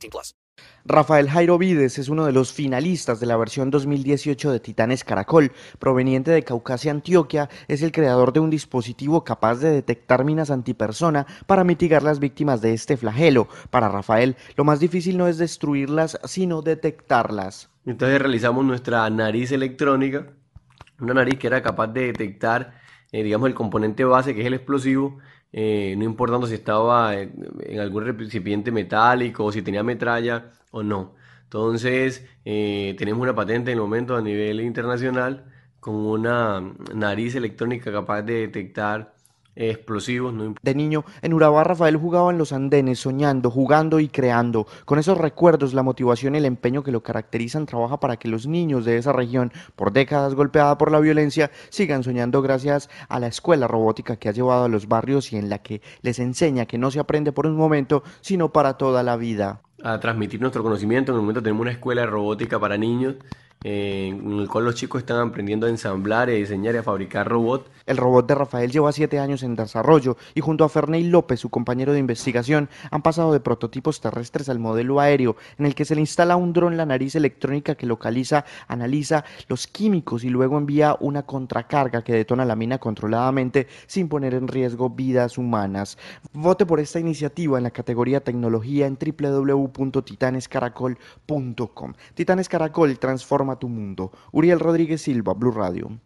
18 plus. Rafael Jairo Vides es uno de los finalistas de la versión 2018 de Titanes Caracol. Proveniente de Caucasia, Antioquia, es el creador de un dispositivo capaz de detectar minas antipersona para mitigar las víctimas de este flagelo. Para Rafael, lo más difícil no es destruirlas, sino detectarlas. Entonces realizamos nuestra nariz electrónica, una nariz que era capaz de detectar, eh, digamos, el componente base que es el explosivo, eh, no importando si estaba en, algún recipiente metálico o si tenía metralla o no. Entonces, eh, tenemos una patente en el momento a nivel internacional con una nariz electrónica capaz de detectar explosivos. De niño, en Urabá Rafael jugaba en los andenes, soñando, jugando y creando. Con esos recuerdos, la motivación y el empeño que lo caracterizan, trabaja para que los niños de esa región, por décadas golpeada por la violencia, sigan soñando gracias a la escuela robótica que ha llevado a los barrios y en la que les enseña que no se aprende por un momento, sino para toda la vida. A transmitir nuestro conocimiento. En el momento tenemos una escuela de robótica para niños en el cual los chicos están aprendiendo a ensamblar, a diseñar y a fabricar robots. El robot de Rafael lleva siete años en desarrollo y junto a Ferney López, su compañero de investigación, han pasado de prototipos terrestres al modelo aéreo, en el que se le instala un dron la nariz electrónica que localiza, analiza los químicos y luego envía una contracarga que detona la mina controladamente sin poner en riesgo vidas humanas. Vote por esta iniciativa en la categoría tecnología en www.titanescaracol.com. Titanes Caracol transforma tu mundo. Uriel Rodríguez Silva, Blue Radio.